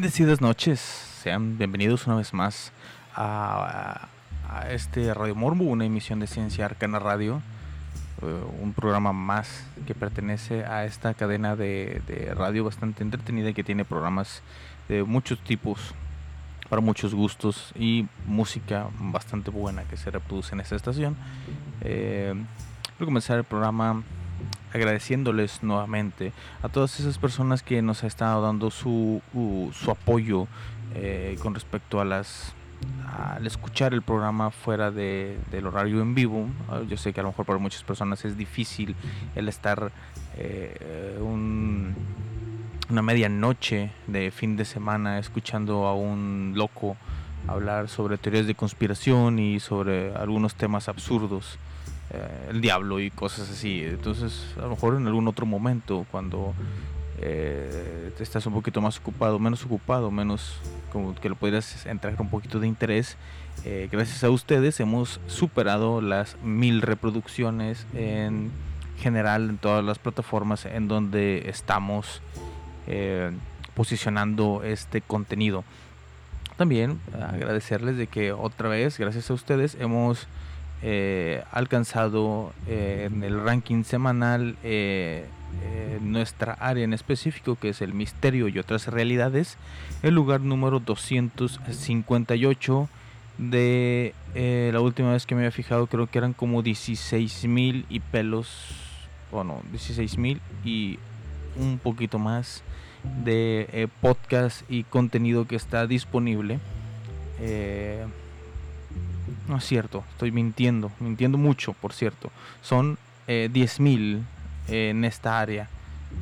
Bendecidas noches, sean bienvenidos una vez más a, a, este Radio Morbo, una emisión de Ciencia Arcana Radio, eh, un programa más que pertenece a esta cadena de, de, radio bastante entretenida y que tiene programas de muchos tipos, para muchos gustos y música bastante buena que se reproduce en esta estación. Eh, Voy a comenzar el programa agradeciéndoles nuevamente a todas esas personas que nos ha estado dando su, uh, su apoyo eh, con respecto a las al escuchar el programa fuera de, del horario en vivo, ah, yo sé que a lo mejor para muchas personas es difícil el estar eh, un, una medianoche de fin de semana escuchando a un loco hablar sobre teorías de conspiración y sobre algunos temas absurdos. Eh, el diablo y cosas así. Entonces, a lo mejor en algún otro momento, cuando eh, estás un poquito más ocupado, menos ocupado, menos como que lo podrías entrar un poquito de interés. Eh, gracias a ustedes hemos superado las mil reproducciones en general en todas las plataformas en donde estamos eh, posicionando este contenido. También agradecerles de que otra vez, gracias a ustedes, hemos eh, alcanzado eh, en el ranking semanal eh, nuestra área en específico, que es el misterio y otras realidades, el lugar número 258 de la última vez que me había fijado, creo que eran como 16 mil y pelos, bueno, 16 mil y un poquito más de podcast y contenido que está disponible. No es cierto, estoy mintiendo, mintiendo mucho, por cierto. Son eh, 10.000 en esta área,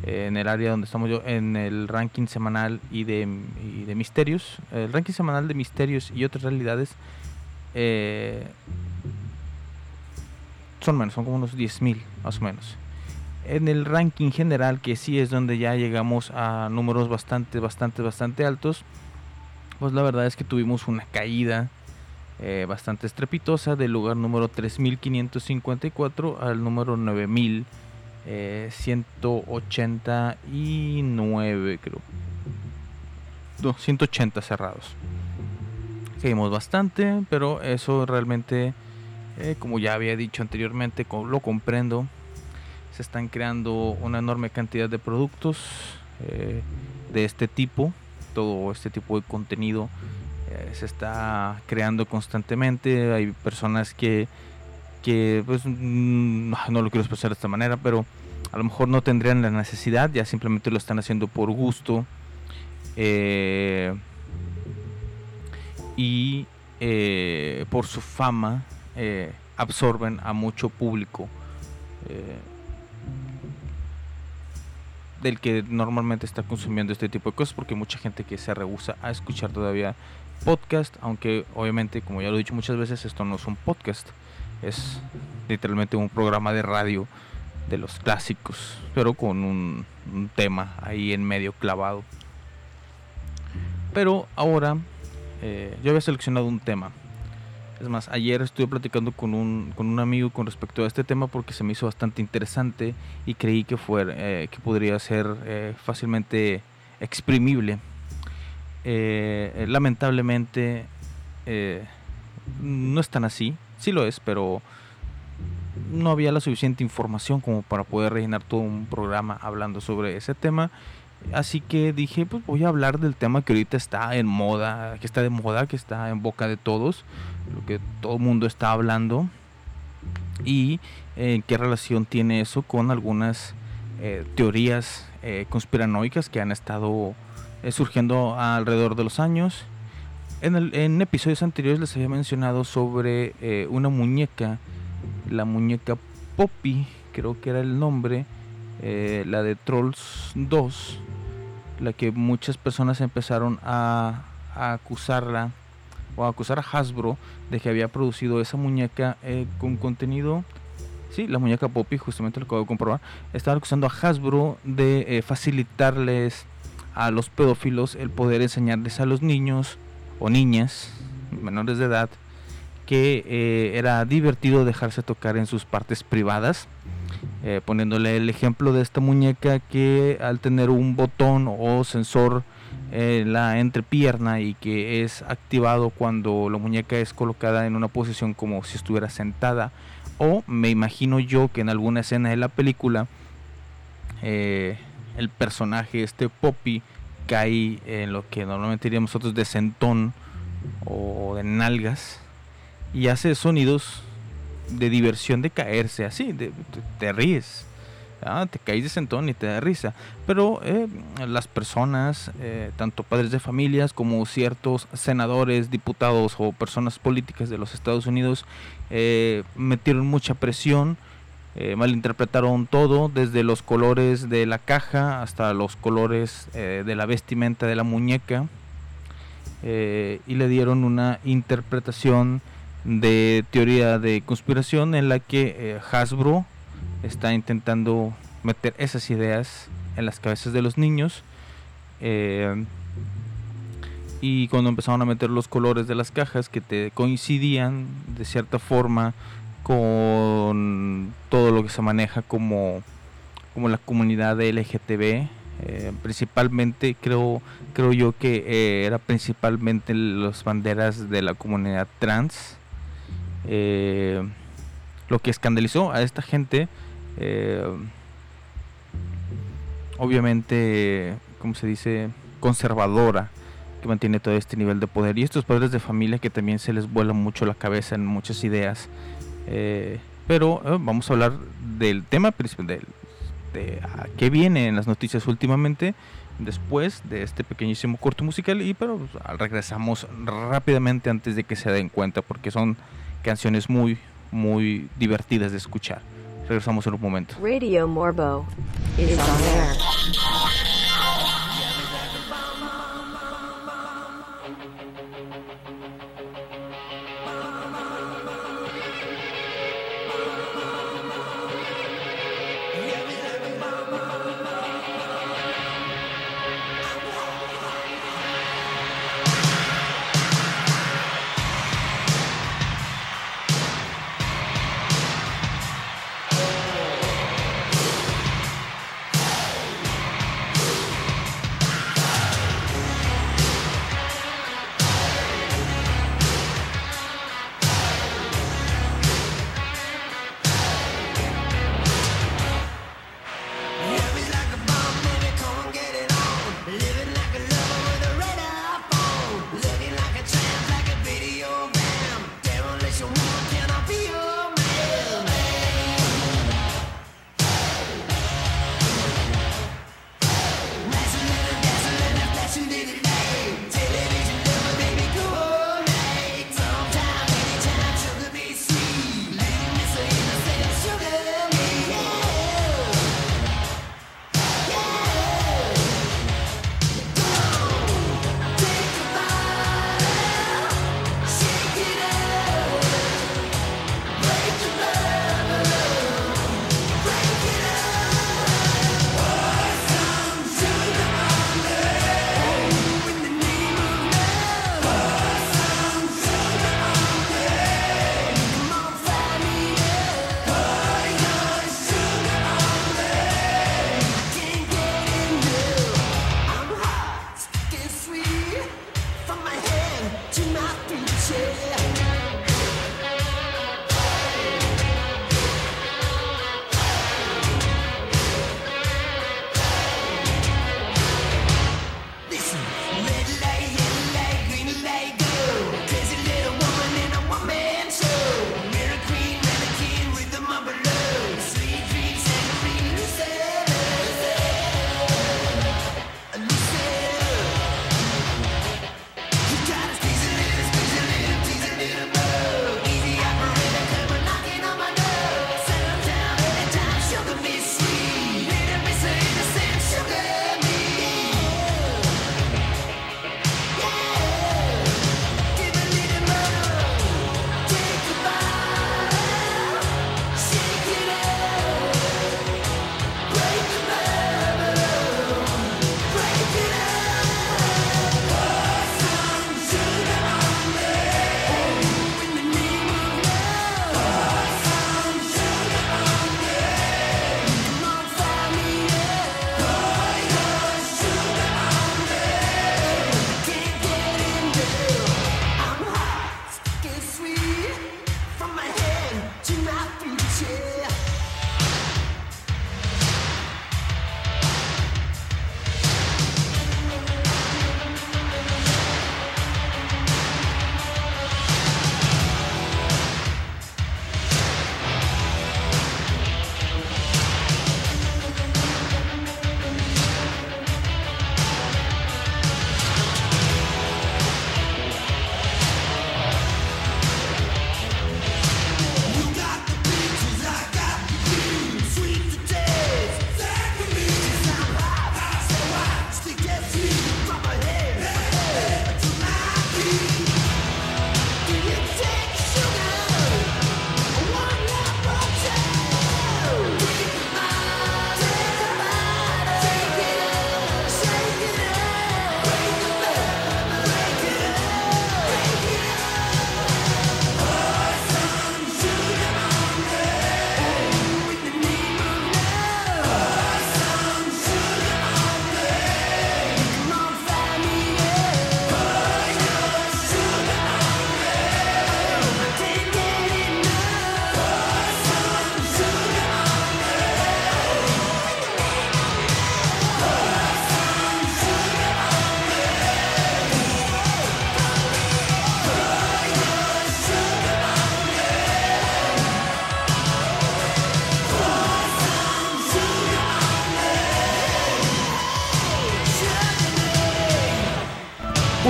en el área donde estamos yo, en el ranking semanal y de, de misterios. El ranking semanal de misterios y otras realidades eh, son menos, son como unos 10.000 más o menos. En el ranking general, que sí es donde ya llegamos a números bastante, bastante, bastante altos, pues la verdad es que tuvimos una caída eh, bastante estrepitosa del lugar número 3554 al número 9189 eh, creo. 280 cerrados. Seguimos bastante, pero eso realmente, eh, como ya había dicho anteriormente, lo comprendo. Se están creando una enorme cantidad de productos de este tipo, todo este tipo de contenido eh, se está creando constantemente. Hay personas que, que pues, mm, no lo quiero expresar de esta manera, pero a lo mejor no tendrían la necesidad, ya simplemente lo están haciendo por gusto. Eh, y eh, por su fama absorben a mucho público del que normalmente está consumiendo este tipo de cosas porque hay mucha gente que se rehúsa a escuchar todavía podcast, aunque obviamente, como ya lo he dicho muchas veces, esto no es un podcast, es literalmente un programa de radio de los clásicos, pero con un, tema ahí en medio clavado. Pero ahora eh, yo había seleccionado un tema. Es más, ayer estuve platicando con un, con un amigo con respecto a este tema porque se me hizo bastante interesante y creí que, fuera, eh, que podría ser eh, fácilmente exprimible eh, lamentablemente eh, no es tan así, sí lo es, pero no había la suficiente información como para poder rellenar todo un programa hablando sobre ese tema. Así que dije, pues voy a hablar del tema que ahorita está en moda, que está de moda, que está en boca de todos, lo que todo el mundo está hablando. Y eh, qué relación tiene eso con algunas teorías conspiranoicas que han estado eh, surgiendo alrededor de los años. En, el, en episodios anteriores les había mencionado sobre eh, una muñeca, la muñeca Poppy, creo que era el nombre, eh, la de Trolls 2, la que muchas personas empezaron a, acusarla o a acusar a Hasbro de que había producido esa muñeca con contenido. Sí, la muñeca Poppy, justamente lo acabo de comprobar. Estaban acusando a Hasbro de facilitarles a los pedófilos el poder enseñarles a los niños o niñas menores de edad que eh, era divertido dejarse tocar en sus partes privadas, eh, poniéndole el ejemplo de esta muñeca que al tener un botón o sensor en la entrepierna y que es activado cuando la muñeca es colocada en una posición como si estuviera sentada. O me imagino yo que en alguna escena de la película eh, el personaje, este Poppy, cae en lo que normalmente diríamos nosotros de sentón o de nalgas y hace sonidos de diversión de caerse así, de, te, ríes. te caes de sentón y te da risa. Pero eh, las personas, eh, tanto padres de familias como ciertos senadores, diputados o personas políticas de los Estados Unidos, eh, metieron mucha presión eh, malinterpretaron todo, desde los colores de la caja hasta los colores eh, de la vestimenta de la muñeca, eh, y le dieron una interpretación de teoría de conspiración en la que Hasbro está intentando meter esas ideas en las cabezas de los niños y cuando empezaron a meter los colores de las cajas que te coincidían de cierta forma con todo lo que se maneja como, como la comunidad LGTB eh, principalmente creo creo yo que eh, era principalmente las banderas de la comunidad trans eh, lo que escandalizó a esta gente eh, obviamente como se dice conservadora que mantiene todo este nivel de poder. Y estos padres de familia que también se les vuela mucho la cabeza en muchas ideas eh, pero eh, vamos a hablar del tema principal del de a qué viene en las noticias últimamente después de este pequeñísimo corto musical. Y pero pues, regresamos rápidamente antes de que se den cuenta porque son canciones muy muy divertidas de escuchar. Regresamos en un momento. Radio Morbo is on air.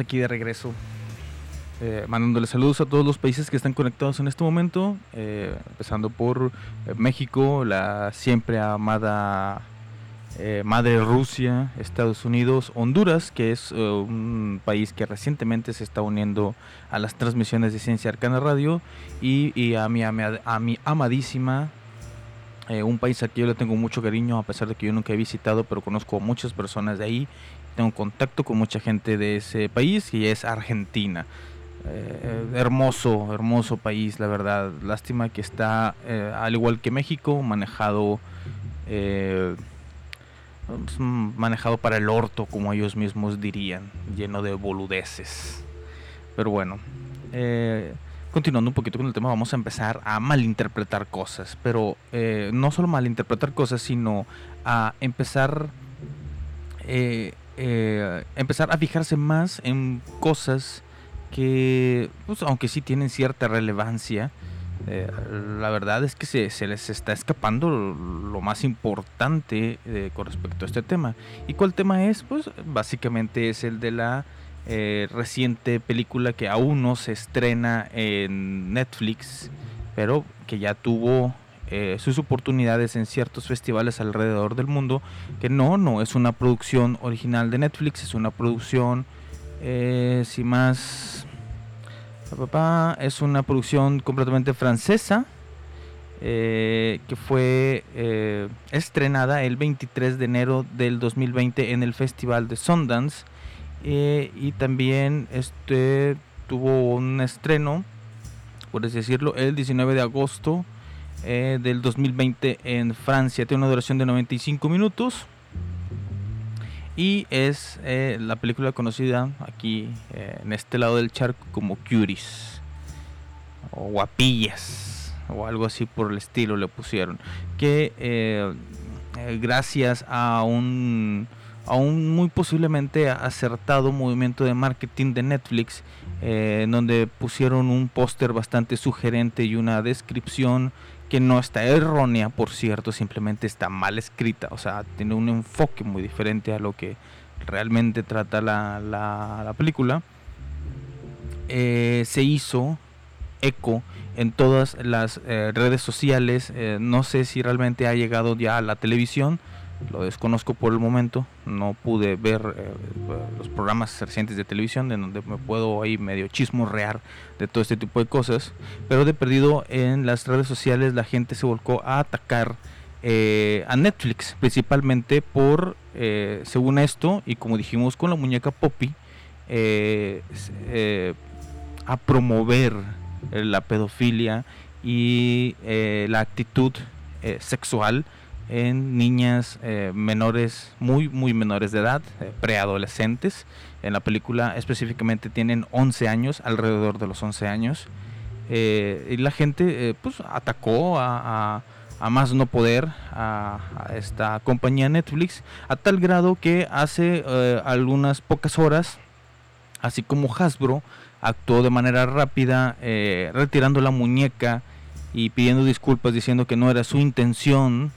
aquí de regreso. eh, saludos a todos los países que están conectados en este momento. eh, empezando por eh, México, la siempre amada eh, madre Rusia, Estados Unidos, Honduras, que es eh, un país que recientemente se está uniendo a las transmisiones de Ciencia Arcana Radio, y, a, mi, a, a mi amadísima, un país al que yo le tengo mucho cariño, a pesar de que yo nunca he visitado, pero conozco a muchas personas de ahí, tengo contacto con mucha gente de ese país, y es Argentina. Eh, hermoso, hermoso país, la verdad. Lástima que está, eh, al igual que México, manejado eh, manejado para el orto, como ellos mismos dirían, lleno de boludeces. Pero bueno, eh, continuando un poquito con el tema, vamos a empezar a malinterpretar cosas. Pero eh, no solo malinterpretar cosas, sino a empezar, eh, empezar a fijarse más en cosas que, pues, aunque sí tienen cierta relevancia, eh, la verdad es que se, les está escapando lo, más importante eh, con respecto a este tema. ¿Y cuál tema es? Pues básicamente es el de la reciente película que aún no se estrena en Netflix, pero que ya tuvo eh, sus oportunidades en ciertos festivales alrededor del mundo, que no, no es una producción original de Netflix, es una producción, eh, si más Pa, pa, pa, es una producción completamente francesa eh, que fue estrenada el 23 de enero del 2020 en el Festival de Sundance y también este tuvo un estreno, por así decirlo, el 19 de agosto eh, del 2020 en Francia. Tiene una duración de 95 minutos. Y es eh, la película conocida aquí eh, en este lado del charco como Cuties o Guapillas o algo así por el estilo le pusieron. Que gracias a un, a un muy posiblemente acertado movimiento de marketing de Netflix, eh, donde pusieron un póster bastante sugerente y una descripción que no está errónea, por cierto, simplemente está mal escrita, o sea, tiene un enfoque muy diferente a lo que realmente trata la, la- la película. Eh, se hizo eco en todas las eh, redes sociales, eh, no sé si realmente ha llegado ya a la televisión, lo desconozco por el momento, no pude ver eh, los programas recientes de televisión en donde me puedo ahí medio chismorrear de todo este tipo de cosas, pero de perdido en las redes sociales la gente se volcó a atacar eh, a Netflix, principalmente por, eh, según esto, y como dijimos con la muñeca Poppy, eh, eh, a promover eh, la pedofilia y la actitud sexual en niñas eh, menores, muy, muy menores de edad, eh, preadolescentes. En la película específicamente tienen 11 años, alrededor de los 11 años. Eh, y la gente eh, pues atacó a, a- más no poder a, a esta compañía Netflix a tal grado que hace algunas pocas horas así como Hasbro actuó de manera rápida retirando la muñeca y pidiendo disculpas diciendo que no era su intención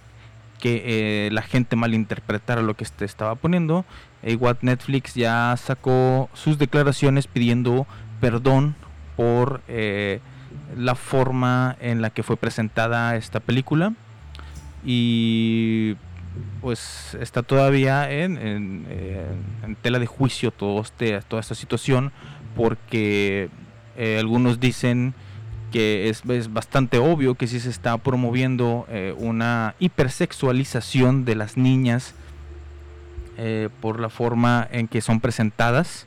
que eh, la gente malinterpretara lo que este estaba poniendo. E igual Netflix ya sacó sus declaraciones pidiendo perdón por eh, la forma en la que fue presentada esta película y pues está todavía en, eh, tela de juicio todo este, toda esta situación porque eh, algunos dicen que es, es bastante obvio que sí se está promoviendo eh, una hipersexualización de las niñas eh, por la forma en que son presentadas,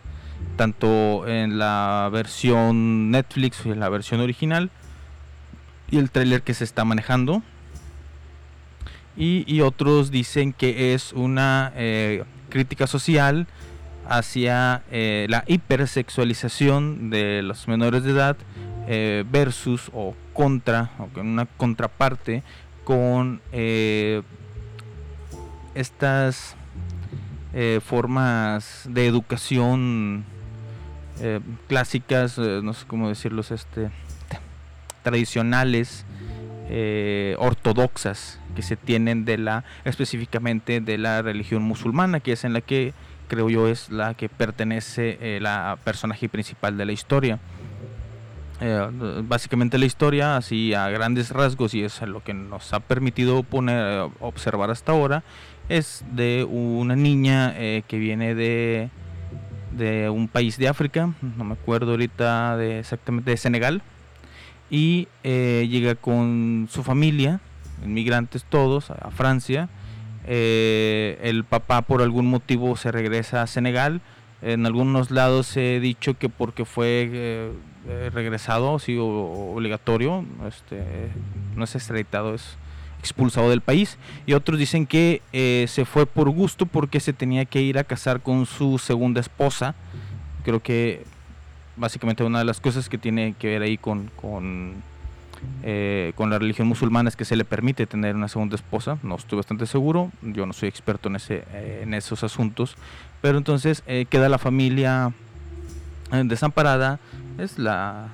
tanto en la versión Netflix y en la versión original, y el tráiler que se está manejando. Y, otros dicen que es una eh, crítica social hacia la hipersexualización de los menores de edad eh, versus o contra, o con una contraparte con eh, estas eh, formas de educación eh, clásicas, eh, no sé cómo decirlos, este, tradicionales, eh, ortodoxas que se tienen de la, específicamente de la religión musulmana, que es en la que creo yo es la que pertenece la personaje principal de la historia. Eh, básicamente la historia, así a grandes rasgos, y es lo que nos ha permitido poner, observar hasta ahora, es de una niña eh, que viene de, de un país de África, no me acuerdo ahorita exactamente, de Senegal, y eh, llega con su familia, inmigrantes todos, a Francia. Eh, el papá por algún motivo se regresa a Senegal. En algunos lados he dicho que porque fue eh, regresado, sí, o obligatorio, este, no es extraditado, es expulsado del país. Y otros dicen que eh, se fue por gusto porque se tenía que ir a casar con su segunda esposa. Creo que básicamente una de las cosas que tiene que ver ahí con, con, eh, con la religión musulmana es que se le permite tener una segunda esposa. No estoy bastante seguro, yo no soy experto en, ese, eh, en esos asuntos. Pero entonces eh, queda la familia eh, desamparada. Es la...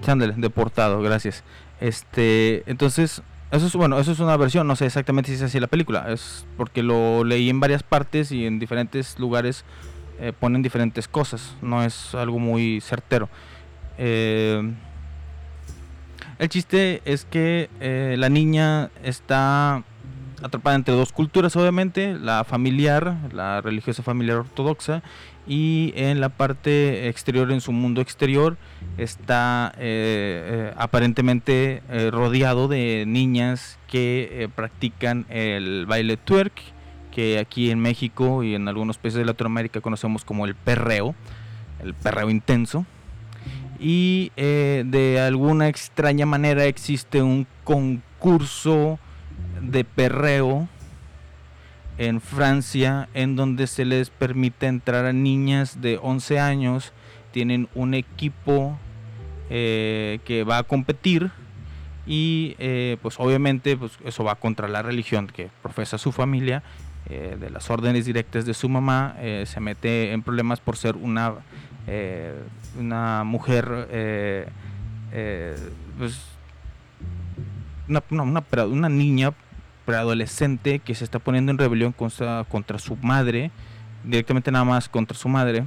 Chándale, deportado, gracias. Este, entonces, eso es bueno, eso es una versión, no sé exactamente si es así la película, es porque lo leí en varias partes y en diferentes lugares eh, ponen diferentes cosas, no es algo muy certero. El chiste es que la niña está atrapada entre dos culturas, obviamente, la familiar, la religiosa familiar ortodoxa, y en la parte exterior, en su mundo exterior, está eh, eh, aparentemente eh, rodeado de niñas que practican el baile twerk, que aquí en México y en algunos países de Latinoamérica conocemos como el perreo, el perreo intenso. Y de alguna extraña manera existe un concurso de perreo en Francia en donde se les permite entrar a niñas de 11 años, tienen un equipo eh, que va a competir y eh, pues obviamente pues eso va contra la religión que profesa su familia, eh, de las órdenes directas de su mamá, eh, se mete en problemas por ser una, una mujer pues, una, una, una una niña preadolescente que se está poniendo en rebelión contra, contra su madre, directamente nada más contra su madre.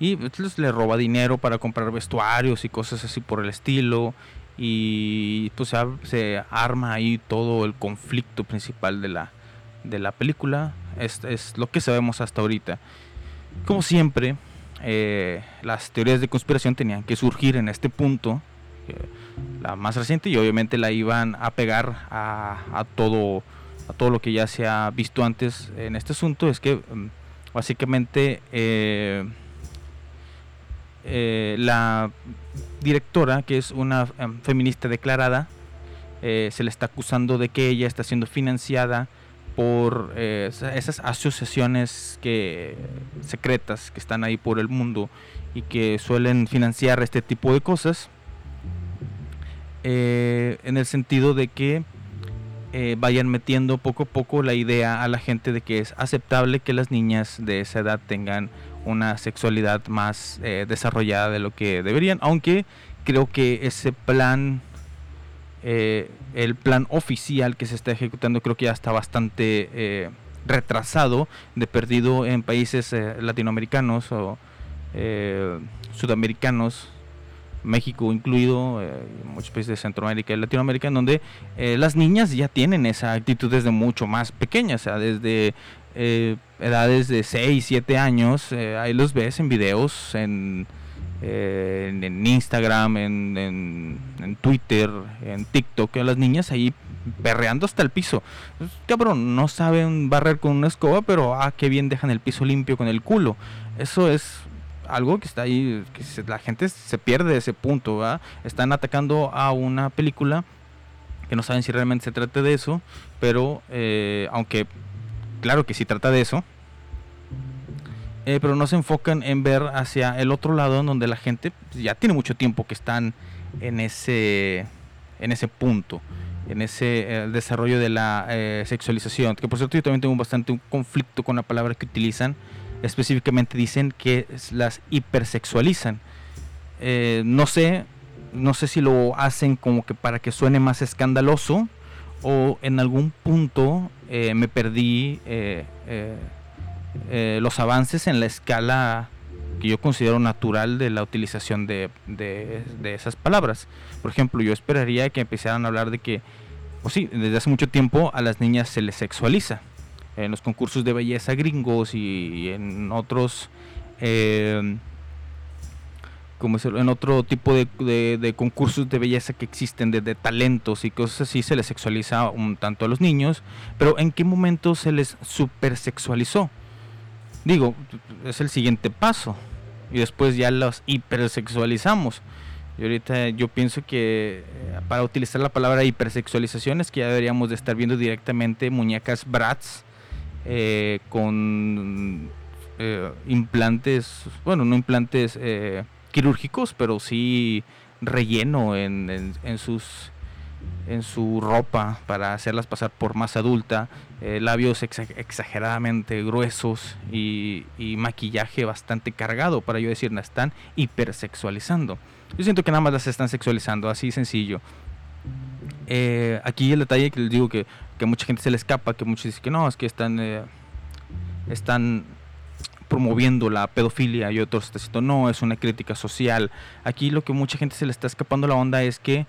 Y pues, le roba dinero para comprar vestuarios y cosas así por el estilo. Y pues se, ar- se arma ahí todo el conflicto principal de la, de la película. Es, es lo que sabemos hasta ahorita. Como siempre, eh, las teorías de conspiración tenían que surgir en este punto. La más reciente y obviamente la iban a pegar a, todo a todo lo que ya se ha visto antes en este asunto. Es que mm, básicamente eh, eh, la directora que es una em, feminista declarada eh, se le está acusando de que ella está siendo financiada por esa- esas asociaciones que secretas que están ahí por el mundo y que suelen financiar este tipo de cosas eh, en el sentido de que eh, vayan metiendo poco a poco la idea a la gente de que es aceptable que las niñas de esa edad tengan una sexualidad más eh, desarrollada de lo que deberían, aunque creo que ese plan, eh, el plan oficial que se está ejecutando creo que ya está bastante eh, retrasado, de perdido en países eh, latinoamericanos o sudamericanos, México incluido, eh, muchos países de Centroamérica y Latinoamérica, en donde eh, las niñas ya tienen esa actitud desde mucho más pequeñas, o sea, desde eh, edades de 6, 7 años, eh, ahí los ves en videos, en, eh, Instagram, en, Twitter, en TikTok, a las niñas ahí perreando hasta el piso. Cabrón, no saben barrer con una escoba, pero ah, qué bien dejan el piso limpio con el culo. Eso es algo que está ahí, que la gente se pierde de ese punto. Están atacando a una película que no saben si realmente se trata de eso, pero eh, aunque claro que sí trata de eso, eh, pero no se enfocan en ver hacia el otro lado en donde la gente ya tiene mucho tiempo que están en ese en ese punto en ese desarrollo de la eh, sexualización que por cierto yo también tengo bastante un conflicto con la palabra que utilizan específicamente dicen que las hipersexualizan Eh, no sé no sé si lo hacen como que para que suene más escandaloso o en algún punto eh, me perdí eh, los avances en la escala que yo considero natural de la utilización de, de- de esas palabras. Por ejemplo, yo esperaría que empezaran a hablar de que, pues sí, desde hace mucho tiempo a las niñas se les sexualiza. En los concursos de belleza gringos y en otros... eh, como decirlo, en otro tipo de, concursos de belleza que existen, de, talentos y cosas así, se les sexualiza un tanto a los niños, pero ¿en qué momento se les supersexualizó? Digo, es el siguiente paso, y después ya los hipersexualizamos. Y ahorita yo pienso que eh, para utilizar la palabra hipersexualización es que ya deberíamos de estar viendo directamente muñecas Bratz eh, con eh, implantes, bueno, no implantes eh, quirúrgicos, pero sí relleno en, en- sus en su ropa para hacerlas pasar por más adulta, labios exa- exageradamente gruesos y, y maquillaje bastante cargado, para yo decir, la están hipersexualizando. Yo siento que nada más las están sexualizando, así sencillo. Eh, aquí el detalle que les digo que, que mucha gente se le escapa, que muchos dicen que no, es que están, eh, están promoviendo la pedofilia y otros están diciendo no, es una crítica social. Aquí lo que mucha gente se le está escapando la onda es que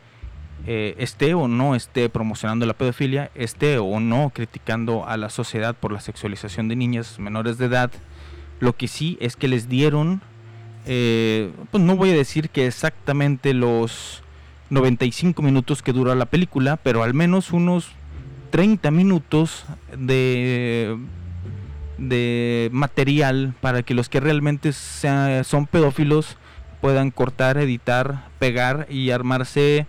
eh, esté o no esté promocionando la pedofilia, esté o no criticando a la sociedad por la sexualización de niñas menores de edad, lo que sí es que les dieron, pues no voy a decir que exactamente los 95 minutos que dura la película, pero al menos unos 30 minutos de de material para que los que realmente sea- son pedófilos puedan cortar, editar, pegar y armarse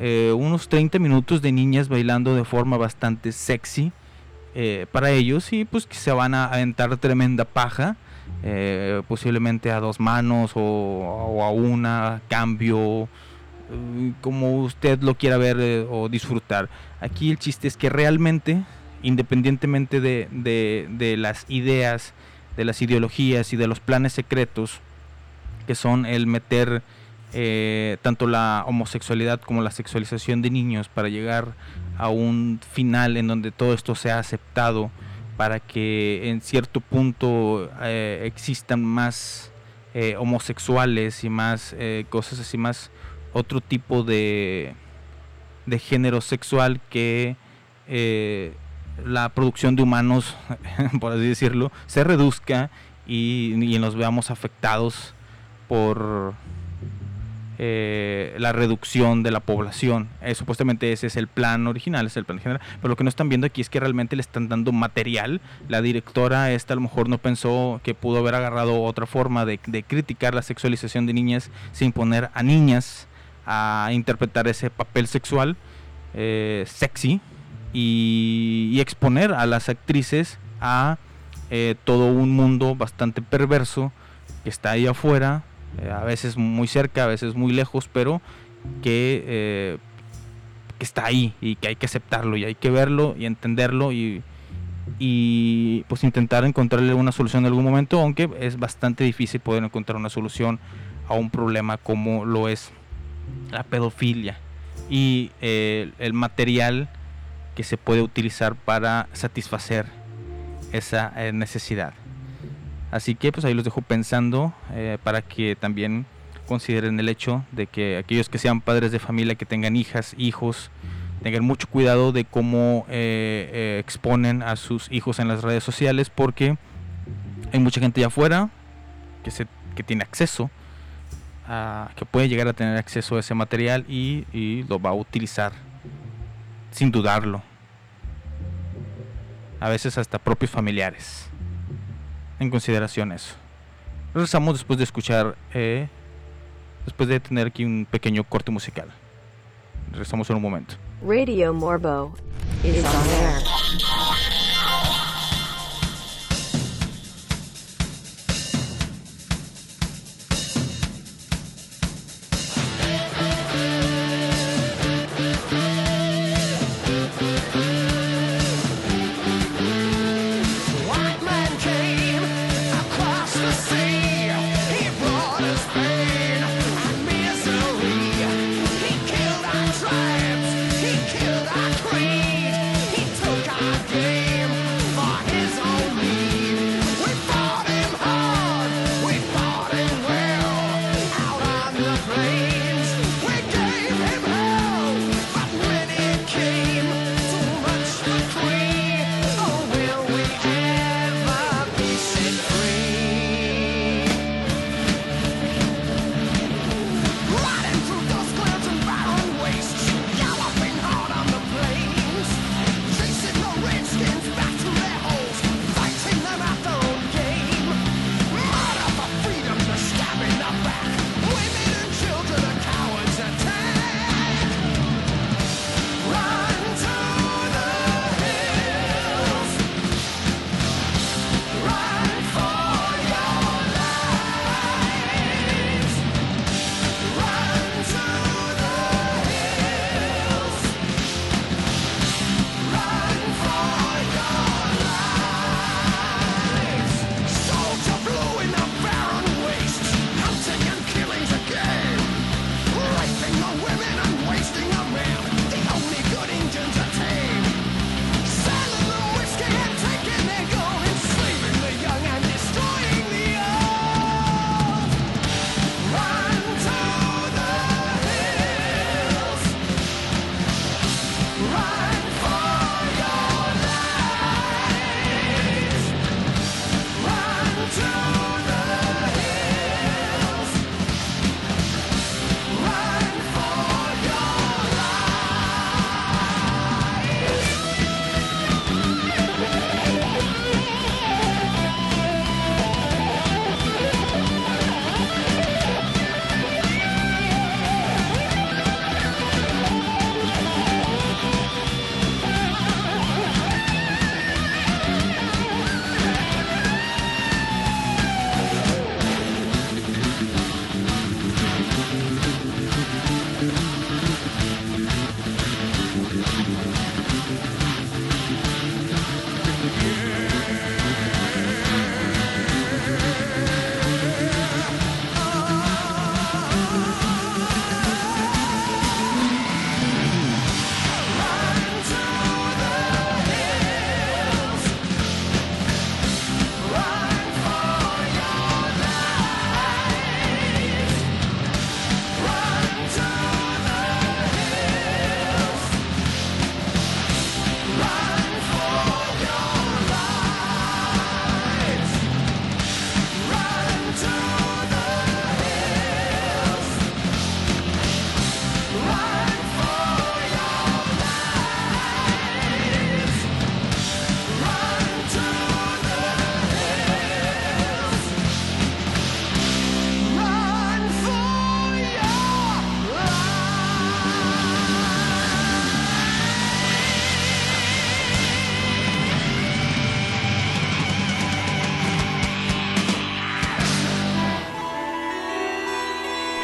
eh, unos 30 minutos de niñas bailando de forma bastante sexy eh, para ellos y pues que se van a aventar tremenda paja, eh, posiblemente a dos manos o, a una, cambio, como usted lo quiera ver eh, o disfrutar. Aquí el chiste es que realmente, independientemente de, de- de las ideas, de las ideologías y de los planes secretos, que son el meter eh, tanto la homosexualidad como la sexualización de niños para llegar a un final en donde todo esto sea aceptado para que en cierto punto eh, existan más eh, homosexuales y más eh, cosas así, más otro tipo de, de género sexual que eh, la producción de humanos, por así decirlo, se reduzca y, y nos veamos afectados por eh, la reducción de la población. Eh, supuestamente ese es el plan original, es el plan general. Pero lo que no están viendo aquí es que realmente le están dando material. La directora esta a lo mejor no pensó que pudo haber agarrado otra forma de, de criticar la sexualización de niñas sin poner a niñas a interpretar ese papel sexual eh, sexy y, exponer a las actrices a eh, todo un mundo bastante perverso que está ahí afuera, eh, a veces muy cerca, a veces muy lejos, pero que, eh, que está ahí y que hay que aceptarlo y hay que verlo y entenderlo y, y pues intentar encontrarle una solución en algún momento, aunque es bastante difícil poder encontrar una solución a un problema como lo es la pedofilia y eh, el material que se puede utilizar para satisfacer esa eh, necesidad. Así que pues ahí los dejo pensando eh, para que también consideren el hecho de que aquellos que sean padres de familia, que tengan hijas, hijos, tengan mucho cuidado de cómo exponen a sus hijos en las redes sociales porque hay mucha gente allá afuera que, se, que tiene acceso que puede llegar a tener acceso a ese material y, y lo va a utilizar sin dudarlo. A veces hasta propios familiares. En consideración eso. Regresamos después de escuchar, eh, después de tener aquí un pequeño corte musical. Regresamos en un momento. Radio Morbo is on air.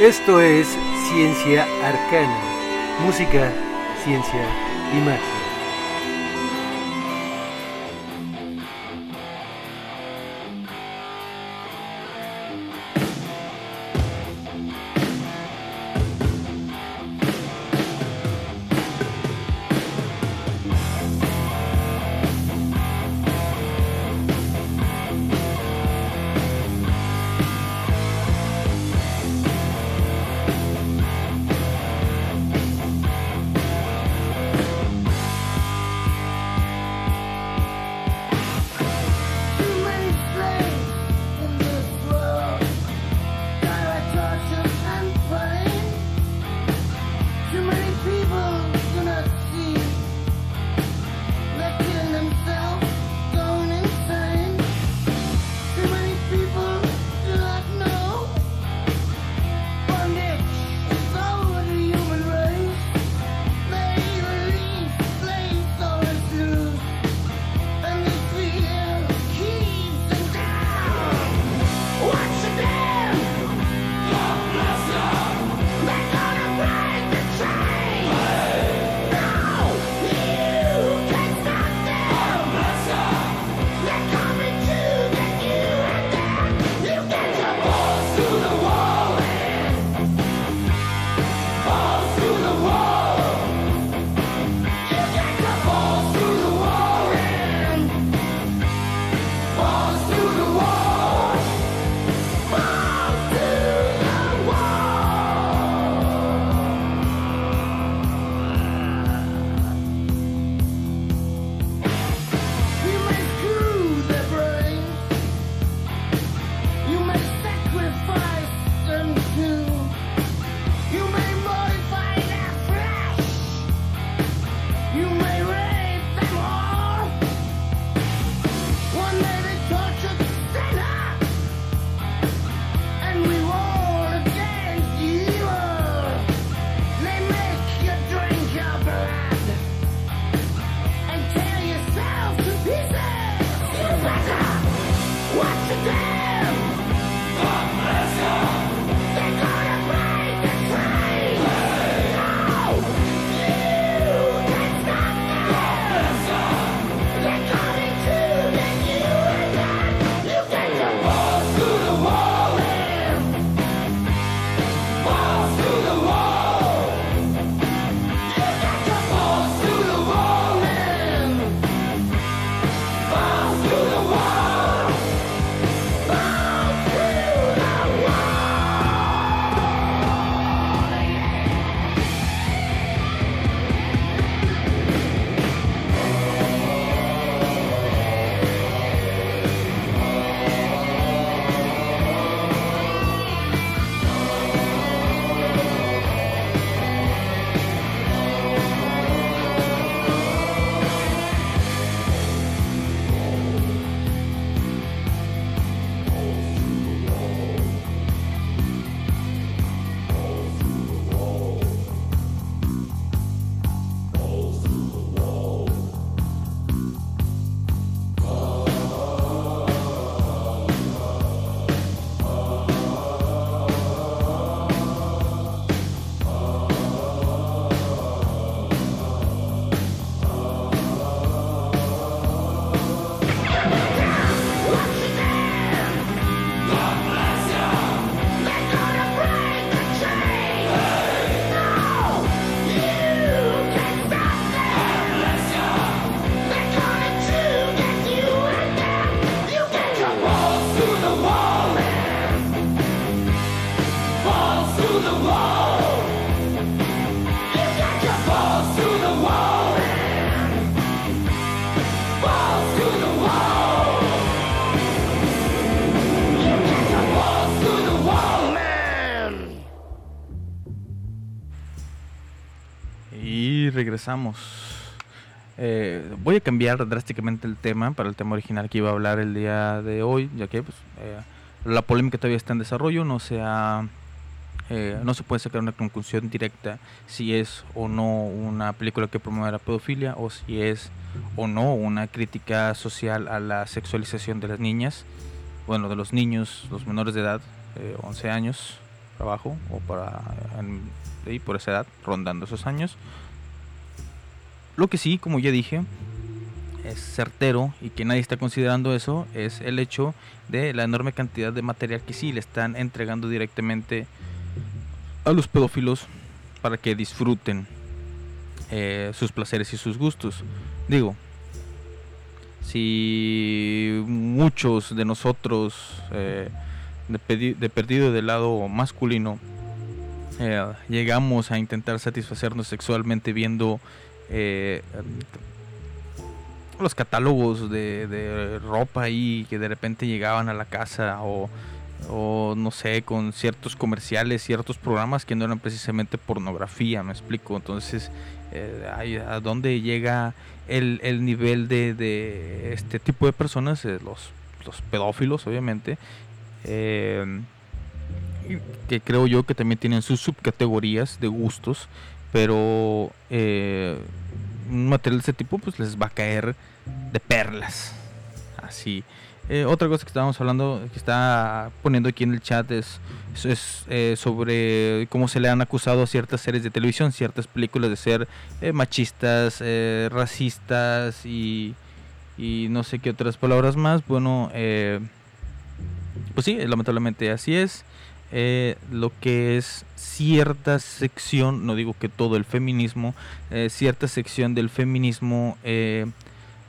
Esto es Ciencia Arcana, música, ciencia y magia. Regresamos. Eh, voy a cambiar drásticamente el tema para el tema original que iba a hablar el día de hoy, ya que pues, eh, la polémica todavía está en desarrollo, no se ha, eh, no se puede sacar una conclusión directa si es o no una película que promueve la pedofilia o si es o no una crítica social a la sexualización de las niñas, bueno, de los niños, los menores de edad, eh, 11 años para abajo o para en- ahí por esa edad, rondando esos años. Lo que sí, como ya dije, es certero y que nadie está considerando eso es el hecho de la enorme cantidad de material que sí le están entregando directamente a los pedófilos para que disfruten eh, sus placeres y sus gustos. Digo, si muchos de nosotros, eh, de, perdido del lado masculino, eh, llegamos a intentar satisfacernos sexualmente viendo eh, los catálogos de, de ropa ahí que de repente llegaban a la casa o, o no sé, con ciertos comerciales, ciertos programas que no eran precisamente pornografía, me explico. Entonces, eh, a dónde llega el, el nivel de, de este tipo de personas, Eh, los, los pedófilos, obviamente. que creo yo que también tienen sus subcategorías de gustos, pero un material de este tipo pues les va a caer de perlas. Así. Eh, otra cosa que estábamos hablando, que está poniendo aquí en el chat es, eh, sobre cómo se le han acusado a ciertas series de televisión, ciertas películas de ser eh, machistas, racistas y, y no sé qué otras palabras más. Bueno, pues sí, lamentablemente así es. Eh, lo que es cierta sección, no digo que todo el feminismo, eh, cierta sección del feminismo eh,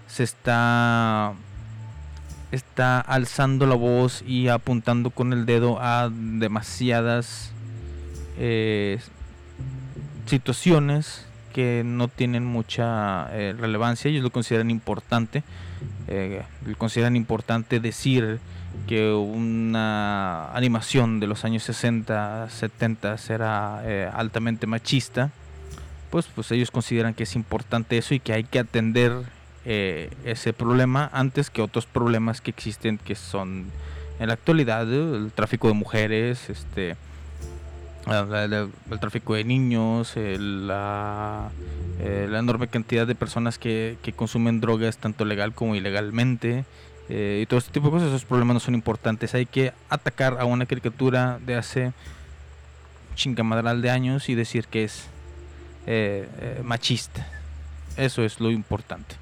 se está está alzando la voz y apuntando con el dedo a demasiadas situaciones que no tienen mucha relevancia. Ellos lo consideran importante lo consideran importante decir que una animación de los años 60 70 era eh, altamente machista pues pues ellos consideran que es importante eso y que hay que atender eh, ese problema antes que otros problemas que existen que son en la actualidad el tráfico de mujeres este la- la- el tráfico de niños el- la, eh, la enorme cantidad de personas que, que consumen drogas tanto legal como ilegalmente eh, y todo este tipo de cosas esos problemas no son importantes. Hay que atacar a una caricatura de hace chingamadral de años y decir que es eh, eh, machista. Eso es lo importante.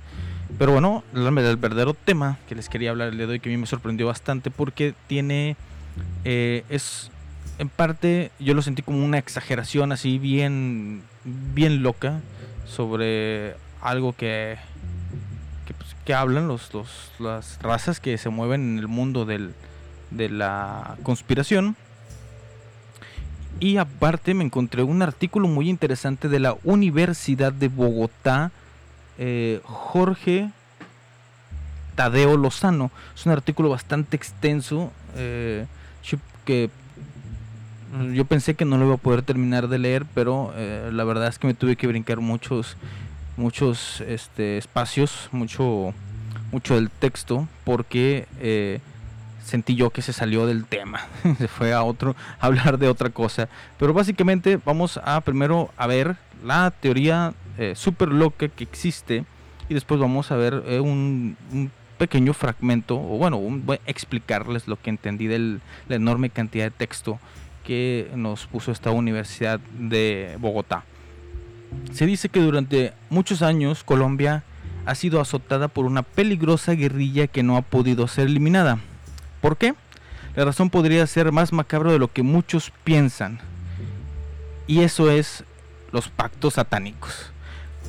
Pero bueno, el, verdadero tema que les quería hablar el día que a mí me sorprendió bastante porque tiene, es, en parte yo lo sentí como una exageración así bien, bien loca sobre algo que, que, pues, que hablan los, los, las razas que se mueven en el mundo del, de la conspiración. Y aparte me encontré un artículo muy interesante de la Universidad de Bogotá, eh, Jorge Tadeo Lozano. Es un artículo bastante extenso eh, que yo pensé que no lo iba a poder terminar de leer, pero eh, la verdad es que me tuve que brincar muchos muchos este, espacios, mucho mucho del texto, porque eh, sentí yo que se salió del tema, se fue a otro hablar de otra cosa. Pero básicamente vamos a primero a ver la teoría eh, súper loca que existe y después vamos a ver eh, un, pequeño fragmento, o bueno, voy a explicarles lo que entendí de la enorme cantidad de texto que nos puso esta Universidad de Bogotá. Se dice que durante muchos años Colombia ha sido azotada por una peligrosa guerrilla que no ha podido ser eliminada. ¿Por qué? La razón podría ser más macabro de lo que muchos piensan. Y eso es los pactos satánicos.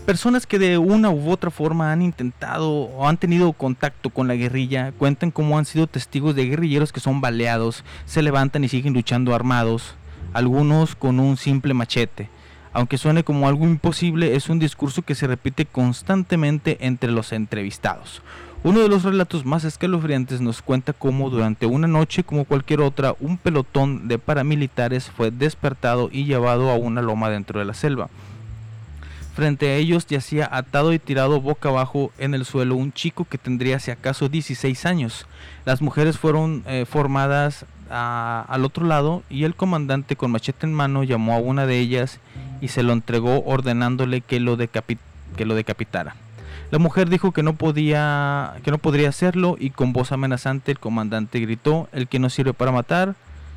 Personas que de una u otra forma han intentado o han tenido contacto con la guerrilla cuentan cómo han sido testigos de guerrilleros que son baleados, se levantan y siguen luchando armados, algunos con un simple machete. Aunque suene como algo imposible, es un discurso que se repite constantemente entre los entrevistados. Uno de los relatos más escalofriantes nos cuenta cómo durante una noche como cualquier otra, un pelotón de paramilitares fue despertado y llevado a una loma dentro de la selva. Frente a ellos yacía atado y tirado boca abajo en el suelo un chico que tendría si acaso 16 años. Las mujeres fueron eh, formadas a- al otro lado y el comandante con machete en mano llamó a una de ellas y se lo entregó ordenándole que lo, que lo decapitara. La mujer dijo que no podía que no podría hacerlo y con voz amenazante el comandante gritó, "El que no sirve para matar,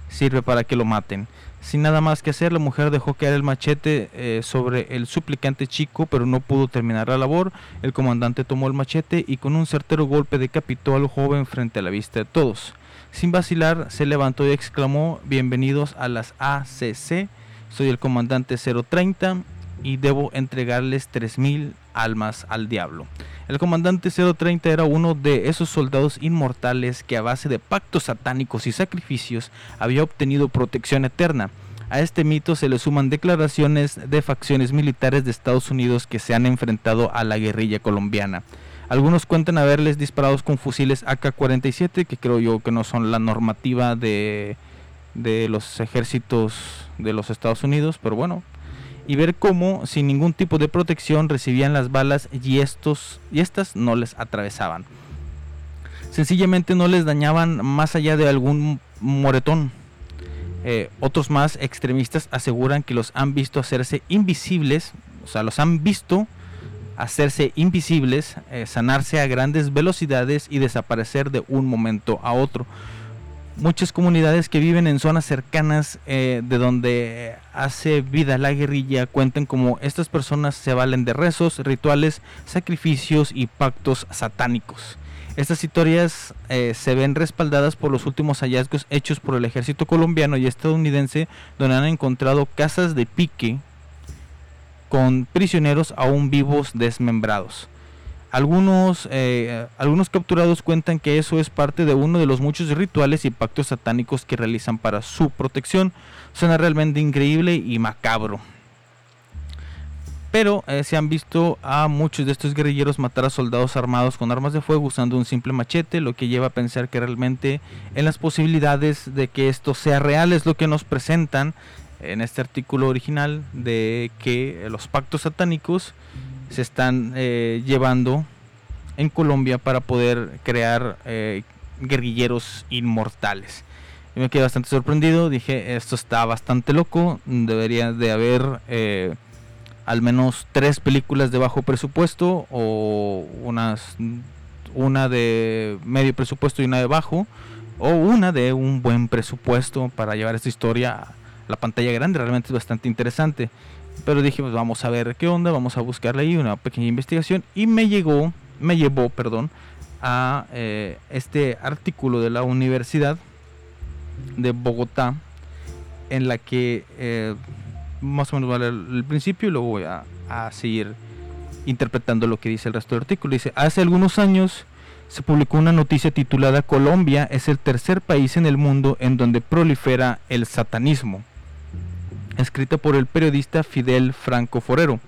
sirve para que lo maten." Sin nada más que hacer, la mujer dejó caer el machete eh, sobre el suplicante chico, pero no pudo terminar la labor. El comandante tomó el machete y con un certero golpe decapitó al joven frente a la vista de todos. Sin vacilar, se levantó y exclamó, bienvenidos a las ACC, soy el comandante 030 y debo entregarles 3.000 almas al diablo. El comandante 030 era uno de esos soldados inmortales que a base de pactos satánicos y sacrificios había obtenido protección eterna. A este mito se le suman declaraciones de facciones militares de Estados Unidos que se han enfrentado a la guerrilla colombiana. Algunos cuentan haberles disparado con fusiles AK-47, que creo yo que no son la normativa de, de los ejércitos de los Estados Unidos, pero bueno, y ver cómo sin ningún tipo de protección recibían las balas y estos y estas no les atravesaban. Sencillamente no les dañaban más allá de algún moretón. Eh, otros más extremistas aseguran que los han visto hacerse invisibles, o sea, los han visto hacerse invisibles, eh, sanarse a grandes velocidades y desaparecer de un momento a otro muchas comunidades que viven en zonas cercanas eh, de donde hace vida la guerrilla cuentan como estas personas se valen de rezos, rituales, sacrificios y pactos satánicos. Estas historias eh, se ven respaldadas por los últimos hallazgos hechos por el ejército colombiano y estadounidense donde han encontrado casas de pique con prisioneros aún vivos desmembrados. Algunos, eh, algunos capturados cuentan que eso es parte de uno de los muchos rituales y pactos satánicos que realizan para su protección. Suena realmente increíble y macabro. Pero eh, se han visto a muchos de estos guerrilleros matar a soldados armados con armas de fuego usando un simple machete, lo que lleva a pensar que realmente en las posibilidades de que esto sea real es lo que nos presentan en este artículo original de que los pactos satánicos se están eh, llevando en Colombia para poder crear eh, guerrilleros inmortales. Yo me quedé bastante sorprendido, dije, esto está bastante loco, debería de haber eh, al menos tres películas de bajo presupuesto o unas una de medio presupuesto y una de bajo o una de un buen presupuesto para llevar esta historia a la pantalla grande, realmente es bastante interesante. Pero dije, pues vamos a ver qué onda, vamos a buscarle ahí una pequeña investigación. Y me llegó, me llevó, perdón, a eh, este artículo de la Universidad de Bogotá, en la que eh, más o menos vale el, principio y luego voy a seguir interpretando lo que dice el resto del artículo. Dice, hace algunos años se publicó una noticia titulada Colombia es el tercer país en el mundo en donde prolifera el satanismo escrita por el periodista Fidel Franco Forero.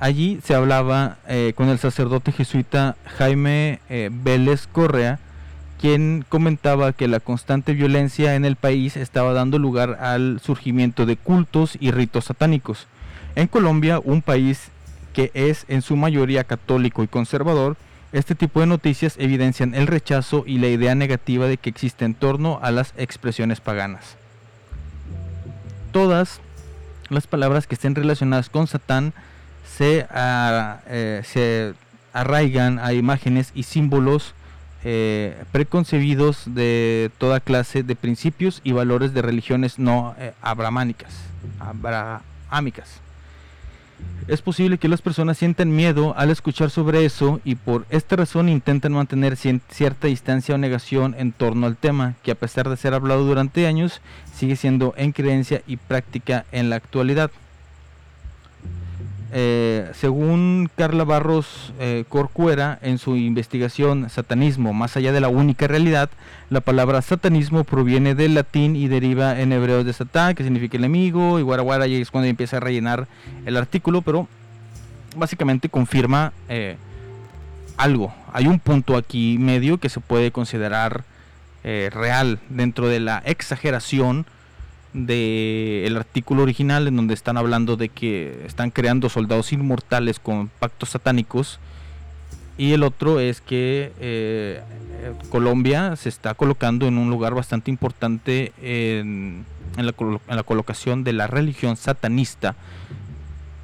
Allí se hablaba eh, con el sacerdote jesuita Jaime eh, Vélez Correa, quien comentaba que la constante violencia en el país estaba dando lugar al surgimiento de cultos y ritos satánicos. En Colombia, un país que es en su mayoría católico y conservador, este tipo de noticias evidencian el rechazo y la idea negativa de que existe en torno a las expresiones paganas todas las palabras que estén relacionadas con Satán se, eh, arraigan a imágenes y símbolos eh, preconcebidos de toda clase de principios y valores de religiones no eh, abrahámicas. Es posible que las personas sientan miedo al escuchar sobre eso y por esta razón intentan mantener cierta distancia o negación en torno al tema, que a pesar de ser hablado durante años, sigue siendo en creencia y práctica en la actualidad. Eh, según Carla Barros eh, Corcuera, en su investigación Satanismo, más allá de la única realidad, la palabra satanismo proviene del latín y deriva en hebreo de satán, que significa enemigo, y guaraguara, y es cuando empieza a rellenar el artículo, pero básicamente confirma eh, algo. Hay un punto aquí medio que se puede considerar real dentro de la exageración de el artículo original en donde están hablando de que están creando soldados inmortales con pactos satánicos. Y el otro es que eh, Colombia se está colocando en un lugar bastante importante en la colocación de la religión satanista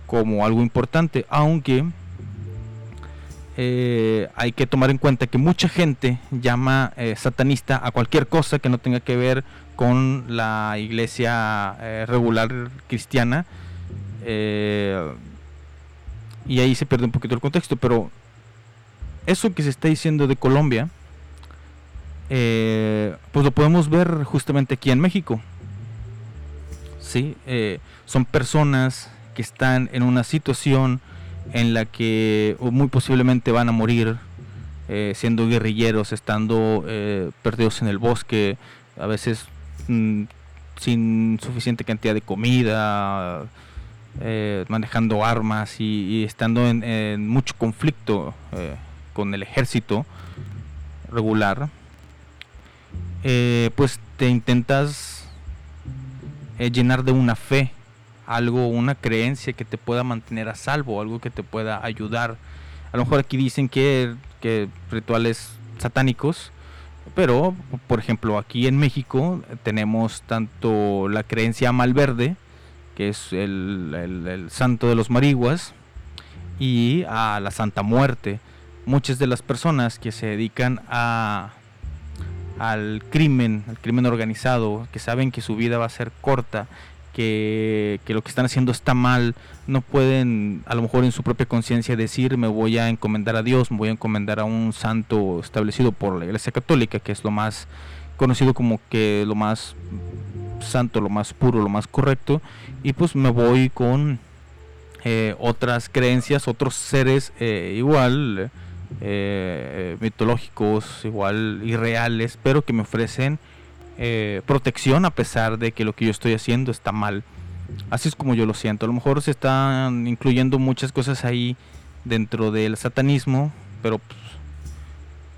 como algo importante, aunque eh, hay que tomar en cuenta que mucha gente llama eh, satanista a cualquier cosa que no tenga que ver con la iglesia eh, regular cristiana. eh, y ahí se pierde un poquito el contexto, pero eso que se está diciendo de Colombia, eh, pues lo podemos ver justamente aquí en México. Sí, son personas que están en una situación en la que muy posiblemente van a morir siendo guerrilleros, estando perdidos en el bosque, a veces mm, sin suficiente cantidad de comida, eh, manejando armas y, estando en, mucho conflicto eh, con el ejército regular, eh, pues te intentas llenar de una fe, algo, una creencia que te pueda mantener a salvo, algo que te pueda ayudar. A lo mejor aquí dicen que, que rituales satánicos, pero por ejemplo aquí en México tenemos tanto la creencia Malverde, que es el, el- el santo de los marihuas, y a la Santa Muerte. Muchas de las personas que se dedican a al crimen, al crimen organizado, que saben que su vida va a ser corta, que, lo que están haciendo está mal, no pueden a lo mejor en su propia conciencia decir me voy a encomendar a Dios, me voy a encomendar a un santo establecido por la Iglesia Católica, que es lo más conocido como que lo más santo, lo más puro, lo más correcto, y pues me voy con eh, otras creencias, otros seres eh, igual eh, mitológicos, igual irreales, pero que me ofrecen eh, protección a pesar de que lo que yo estoy haciendo está mal. Así es como yo lo siento. A lo mejor se están incluyendo muchas cosas ahí dentro del satanismo, pero pues,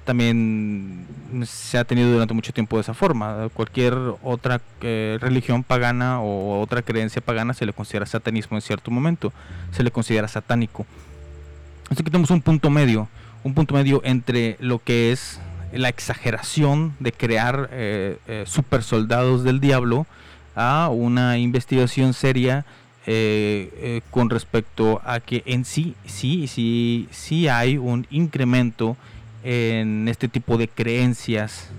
también se ha tenido durante mucho tiempo de esa forma. Cualquier otra eh, religión pagana o otra creencia pagana se le considera satanismo en cierto momento, se le considera satánico. Así que tenemos un punto medio, un punto medio entre lo que es la exageración de crear eh, eh, super soldados del diablo a una investigación seria eh, eh, con respecto a que en sí, sí, sí, sí hay un incremento en este tipo de creencias,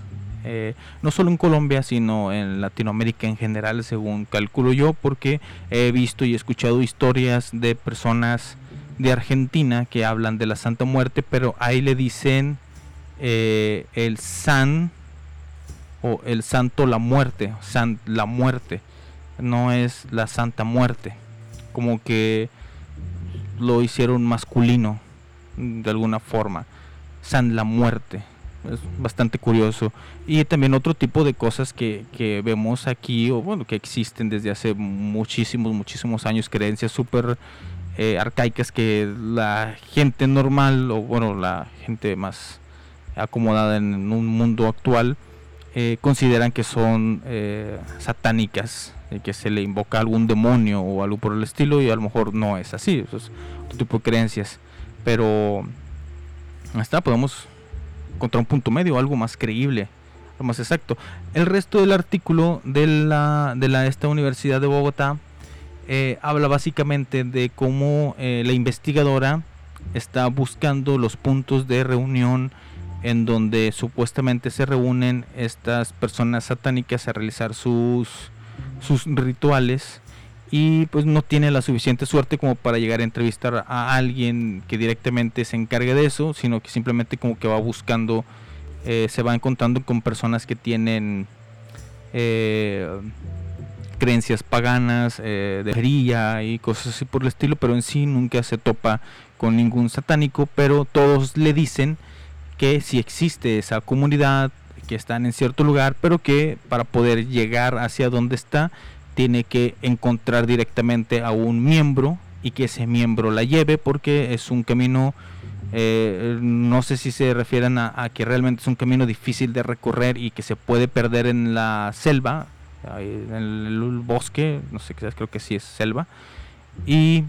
no solo en Colombia, sino en Latinoamérica en general, según calculo yo, porque he visto y escuchado historias de personas de Argentina que hablan de la Santa Muerte, pero ahí le dicen eh, el San o el Santo la Muerte, San la Muerte, no es la Santa Muerte, como que lo hicieron masculino de alguna forma, San la Muerte. Es bastante curioso. Y también otro tipo de cosas que, que vemos aquí, o bueno, que existen desde hace muchísimos, muchísimos años, creencias súper eh, arcaicas que la gente normal, o bueno, la gente más acomodada en un mundo actual, eh, consideran que son eh, satánicas, y que se le invoca algún demonio o algo por el estilo, y a lo mejor no es así, eso es otro tipo de creencias. Pero está, podemos encontrar un punto medio, algo más creíble, algo más exacto. El resto del artículo de la de la esta Universidad de Bogotá eh, habla básicamente de cómo la investigadora está buscando los puntos de reunión en donde supuestamente se reúnen estas personas satánicas a realizar sus sus rituales y pues no tiene la suficiente suerte como para llegar a entrevistar a alguien que directamente se encargue de eso, sino que simplemente como que va buscando, eh, se va encontrando con personas que tienen eh, creencias paganas, eh, de herrería y cosas así por el estilo, pero en sí nunca se topa con ningún satánico, pero todos le dicen que si existe esa comunidad, que están en cierto lugar, pero que para poder llegar hacia donde está, tiene que encontrar directamente a un miembro y que ese miembro la lleve porque es un camino, eh, no sé si se refieren a, que realmente es un camino difícil de recorrer y que se puede perder en la selva en el, bosque, no sé creo que sí es selva, y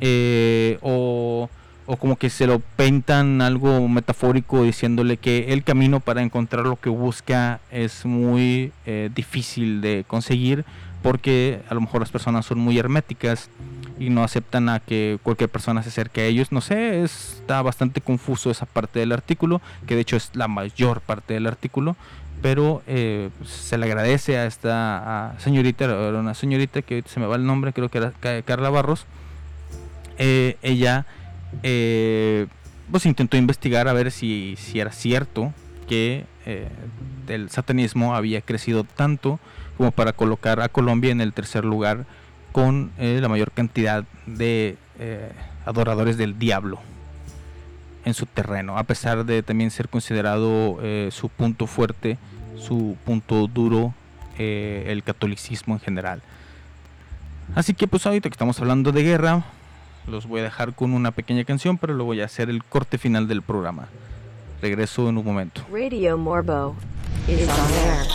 eh, o, o como que se lo pintan algo metafórico diciéndole que el camino para encontrar lo que busca es muy eh, difícil de conseguir porque a lo mejor las personas son muy herméticas y no aceptan a que cualquier persona se acerque a ellos. No sé, es- está bastante confuso esa parte del artículo, que de hecho es la mayor parte del artículo, pero eh, se le agradece a esta a señorita, era una señorita que se me va el nombre, creo que era Ca- Carla Barros. Eh, ella eh, pues intentó investigar a ver si, si era cierto que eh, el satanismo había crecido tanto como para colocar a Colombia en el tercer lugar con eh, la mayor cantidad de adoradores del diablo en su terreno, a pesar de también ser considerado su punto fuerte, su punto duro, el catolicismo en general. Así que pues ahorita que estamos hablando de guerra, los voy a dejar con una pequeña canción, pero luego voy a hacer el corte final del programa. Regreso en un momento. Radio Morbo is on.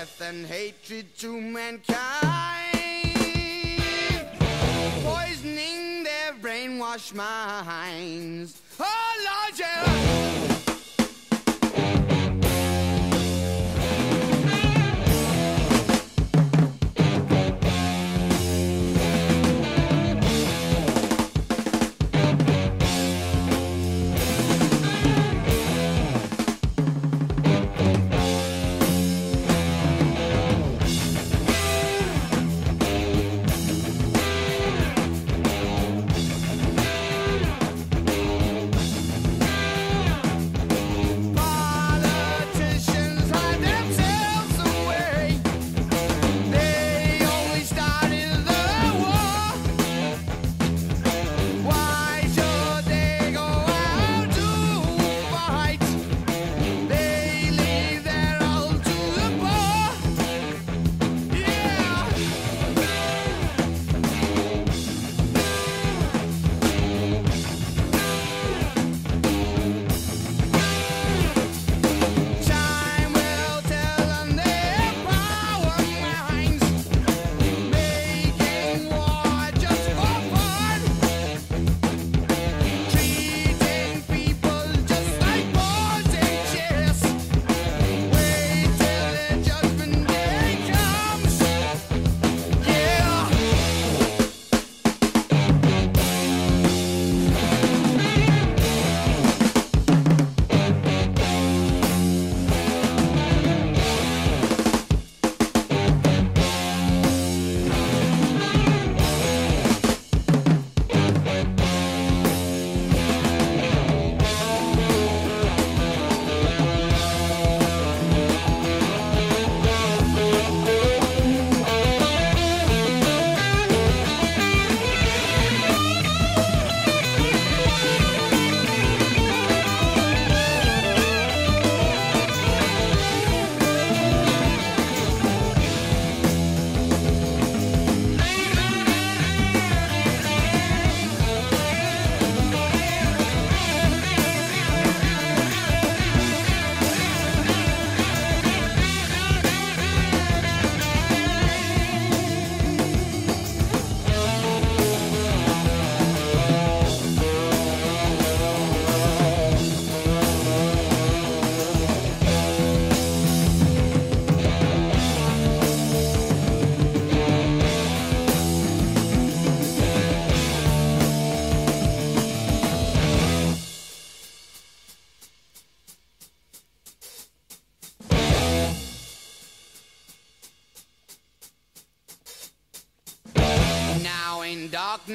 Death and hatred to mankind, poisoning their brainwashed minds. Oh Lord, yeah.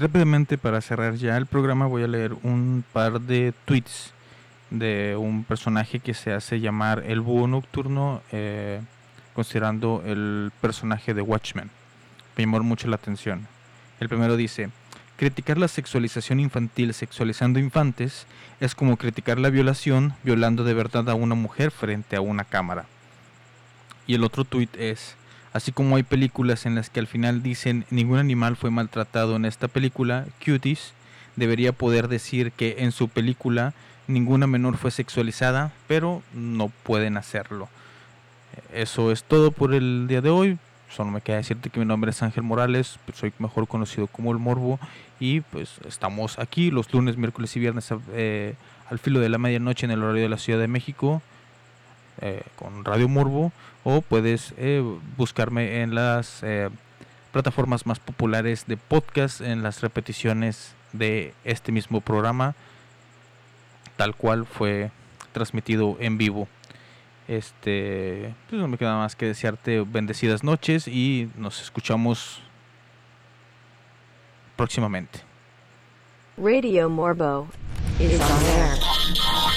Rápidamente para cerrar ya el programa voy a leer un par de tweets de un personaje que se hace llamar el búho nocturno, eh, considerando el personaje de Watchmen. Me llamó mucho la atención. El primero dice, criticar la sexualización infantil sexualizando infantes es como criticar la violación violando de verdad a una mujer frente a una cámara. Y el otro tuit es, así como hay películas en las que al final dicen ningún animal fue maltratado en esta película, Cuties debería poder decir que en su película ninguna menor fue sexualizada, pero no pueden hacerlo. Eso es todo por el día de hoy. Solo me queda decirte que mi nombre es Ángel Morales, soy mejor conocido como el Morbo y pues estamos aquí los lunes, miércoles y viernes eh, al filo de la medianoche en el horario de la Ciudad de México eh, con Radio Morbo o puedes eh, buscarme en las eh, plataformas más populares de podcast, en las repeticiones de este mismo programa, tal cual fue transmitido en vivo. Este, pues no me queda más que desearte bendecidas noches y nos escuchamos próximamente. Radio Morbo is on air.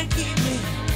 can't keep me.